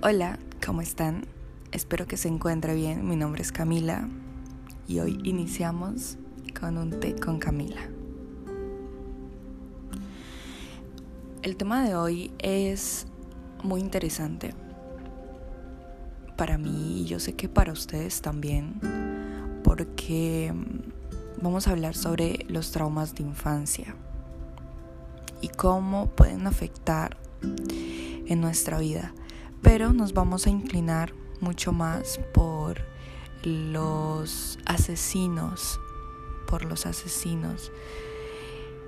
Hola, ¿cómo están? Espero que se encuentre bien. Mi nombre es Camila y hoy iniciamos con un té con Camila. El tema de hoy es muy interesante para mí y yo sé que para ustedes también porque vamos a hablar sobre los traumas de infancia y cómo pueden afectar en nuestra vida pero nos vamos a inclinar mucho más por los asesinos, por los asesinos.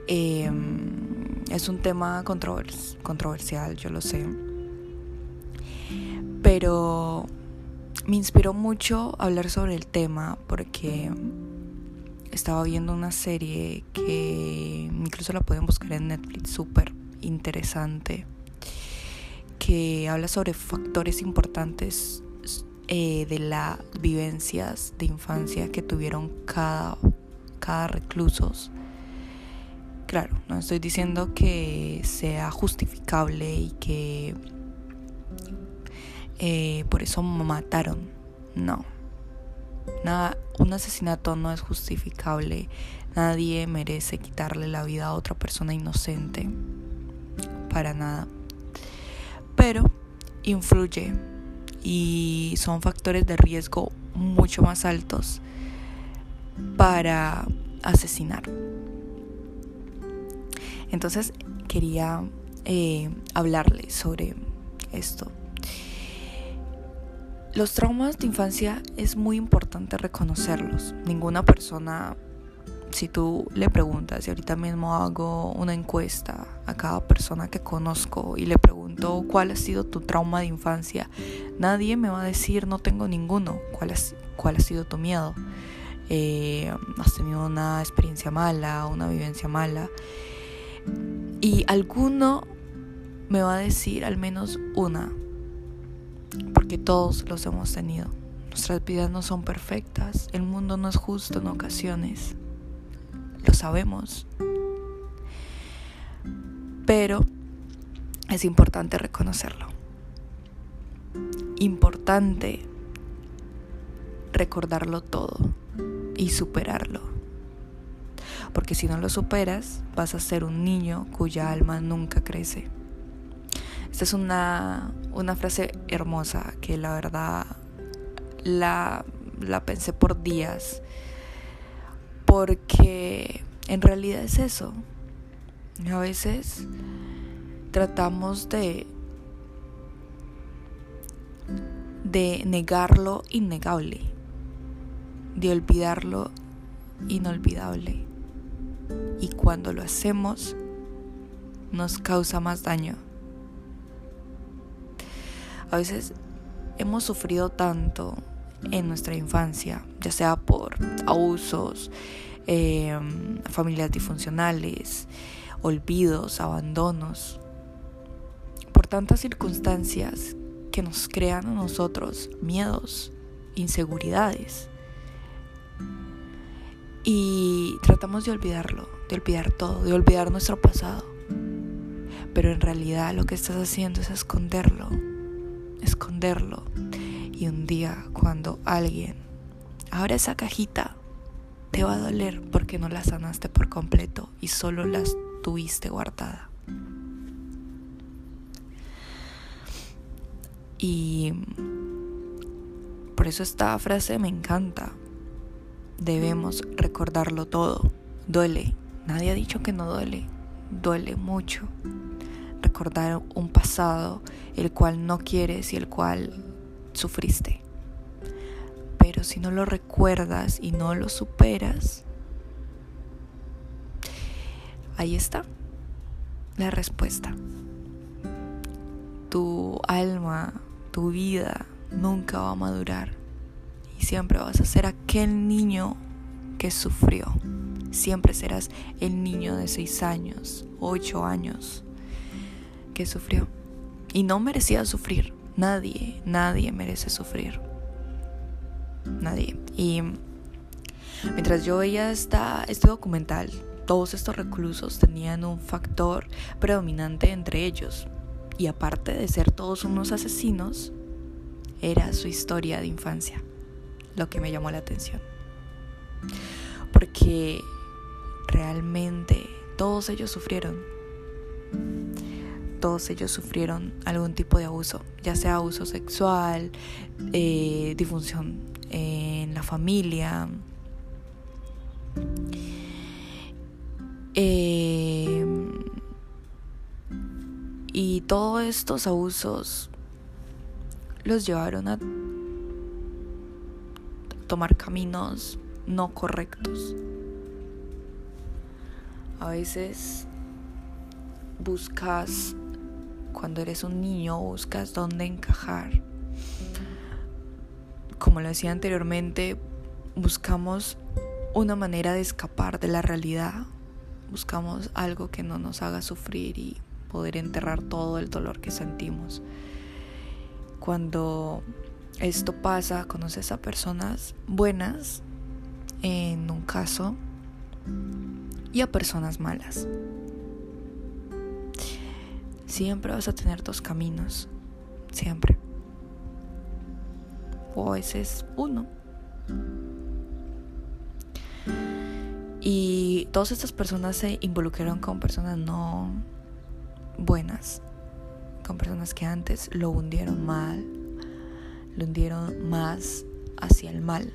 Em, es un tema controversial, yo lo sé, pero me inspiró mucho hablar sobre el tema porque estaba viendo una serie que incluso la pueden buscar en Netflix, súper interesante que habla sobre factores importantes eh, de las vivencias de infancia que tuvieron cada, cada reclusos. Claro, no estoy diciendo que sea justificable y que eh, por eso mataron. No. Nada, un asesinato no es justificable. Nadie merece quitarle la vida a otra persona inocente. Para nada pero influye y son factores de riesgo mucho más altos para asesinar. Entonces quería eh, hablarle sobre esto. Los traumas de infancia es muy importante reconocerlos. Ninguna persona si tú le preguntas, y ahorita mismo hago una encuesta a cada persona que conozco y le pregunto cuál ha sido tu trauma de infancia, nadie me va a decir no tengo ninguno, cuál, cuál ha sido tu miedo. Eh, has tenido una experiencia mala, una vivencia mala. Y alguno me va a decir al menos una, porque todos los hemos tenido. Nuestras vidas no son perfectas, el mundo no es justo en ocasiones lo sabemos. Pero es importante reconocerlo. Importante recordarlo todo y superarlo. Porque si no lo superas, vas a ser un niño cuya alma nunca crece. Esta es una, una frase hermosa que la verdad la, la pensé por días porque en realidad es eso. A veces tratamos de de negar lo innegable, de olvidar lo inolvidable. Y cuando lo hacemos, nos causa más daño. A veces hemos sufrido tanto en nuestra infancia, ya sea por abusos, em, familias disfuncionales, olvidos, abandonos, por tantas circunstancias que nos crean a nosotros miedos, inseguridades. Y tratamos de olvidarlo, de olvidar todo, de olvidar nuestro pasado. Pero en realidad lo que estás haciendo es esconderlo, esconderlo y un día cuando alguien abra esa cajita, te va a doler porque no la sanaste por completo y solo la tuviste guardada. Y por eso esta frase me encanta. Debemos recordarlo todo. Duele. Nadie ha dicho que no duele. Duele mucho. Recordar un pasado el cual no quieres y el cual sufriste. Pero si no lo recuerdas y no lo superas, ahí está la respuesta. Tu alma, tu vida nunca va a madurar y siempre vas a ser aquel niño que sufrió. Siempre serás el niño de 6 años, 8 años que sufrió y no merecía sufrir. Nadie, nadie merece sufrir. Nadie. Y mientras yo veía esta, este documental, todos estos reclusos tenían un factor predominante entre ellos. Y aparte de ser todos unos asesinos, era su historia de infancia, lo que me llamó la atención. Porque realmente todos ellos sufrieron. Todos ellos sufrieron algún tipo de abuso, ya sea abuso sexual, eh, disfunción en la familia, eh, y todos estos abusos los llevaron a tomar caminos no correctos. A veces buscas, cuando eres un niño, buscas dónde encajar. Como lo decía anteriormente, buscamos una manera de escapar de la realidad. Buscamos algo que no nos haga sufrir y poder enterrar todo el dolor que sentimos. Cuando esto pasa, conoces a personas buenas, en un caso, y a personas malas. Siempre vas a tener dos caminos, siempre. O ese es uno. Y todas estas personas se involucraron con personas no buenas, con personas que antes lo hundieron mal, lo hundieron más hacia el mal.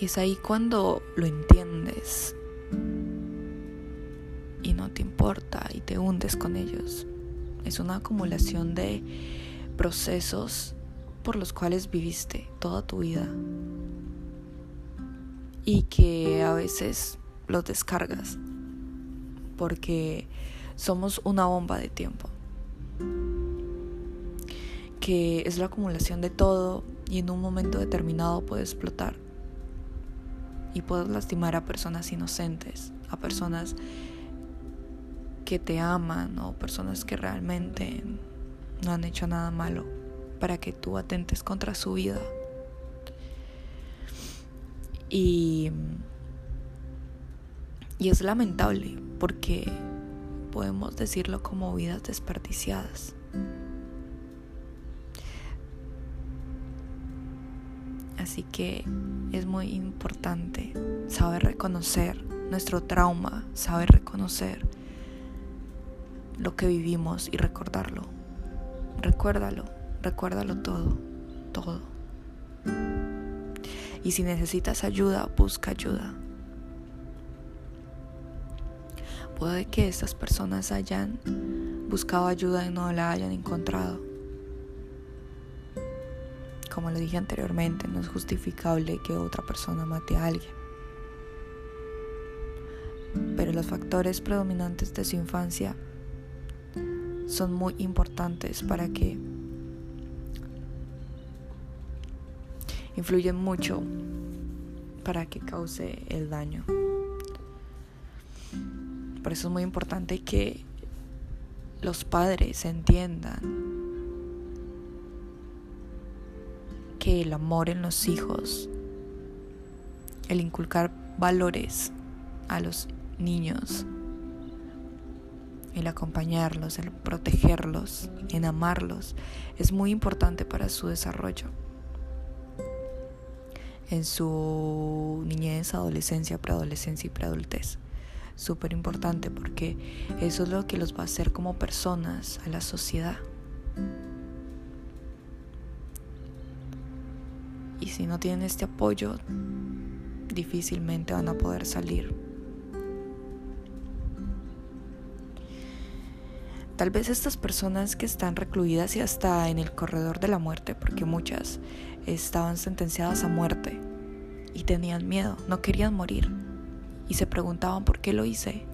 Y es ahí cuando lo entiendes y te hundes con ellos. Es una acumulación de procesos por los cuales viviste toda tu vida y que a veces los descargas porque somos una bomba de tiempo que es la acumulación de todo y en un momento determinado puede explotar y puedes lastimar a personas inocentes, a personas que te aman o personas que realmente no han hecho nada malo para que tú atentes contra su vida. Y, y es lamentable porque podemos decirlo como vidas desperdiciadas. Así que es muy importante saber reconocer nuestro trauma, saber reconocer lo que vivimos y recordarlo. Recuérdalo. Recuérdalo todo, todo. Y si necesitas ayuda, busca ayuda. Puede que estas personas hayan buscado ayuda y no la hayan encontrado. Como le dije anteriormente, no es justificable que otra persona mate a alguien. Pero los factores predominantes de su infancia son muy importantes para que influyen mucho para que cause el daño. Por eso es muy importante que los padres entiendan que el amor en los hijos, el inculcar valores a los niños, el acompañarlos, el protegerlos, en amarlos, es muy importante para su desarrollo en su niñez, adolescencia, preadolescencia y preadultez. Súper importante porque eso es lo que los va a hacer como personas a la sociedad. Y si no tienen este apoyo, difícilmente van a poder salir. Tal vez estas personas que están recluidas y hasta en el corredor de la muerte, porque muchas estaban sentenciadas a muerte y tenían miedo, no querían morir y se preguntaban por qué lo hice.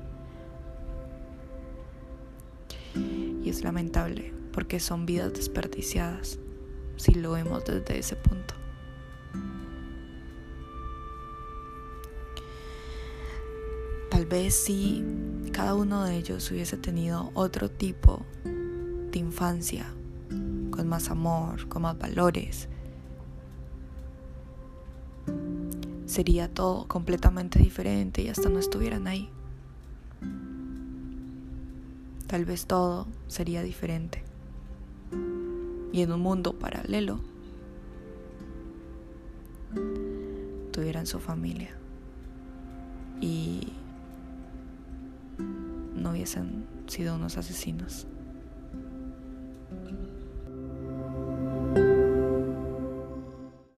Y es lamentable porque son vidas desperdiciadas si lo vemos desde ese punto. Vez si cada uno de ellos hubiese tenido otro tipo de infancia, con más amor, con más valores, sería todo completamente diferente y hasta no estuvieran ahí. tal vez todo sería diferente. Y en un mundo paralelo, tuvieran su familia y no hubiesen sido unos asesinos.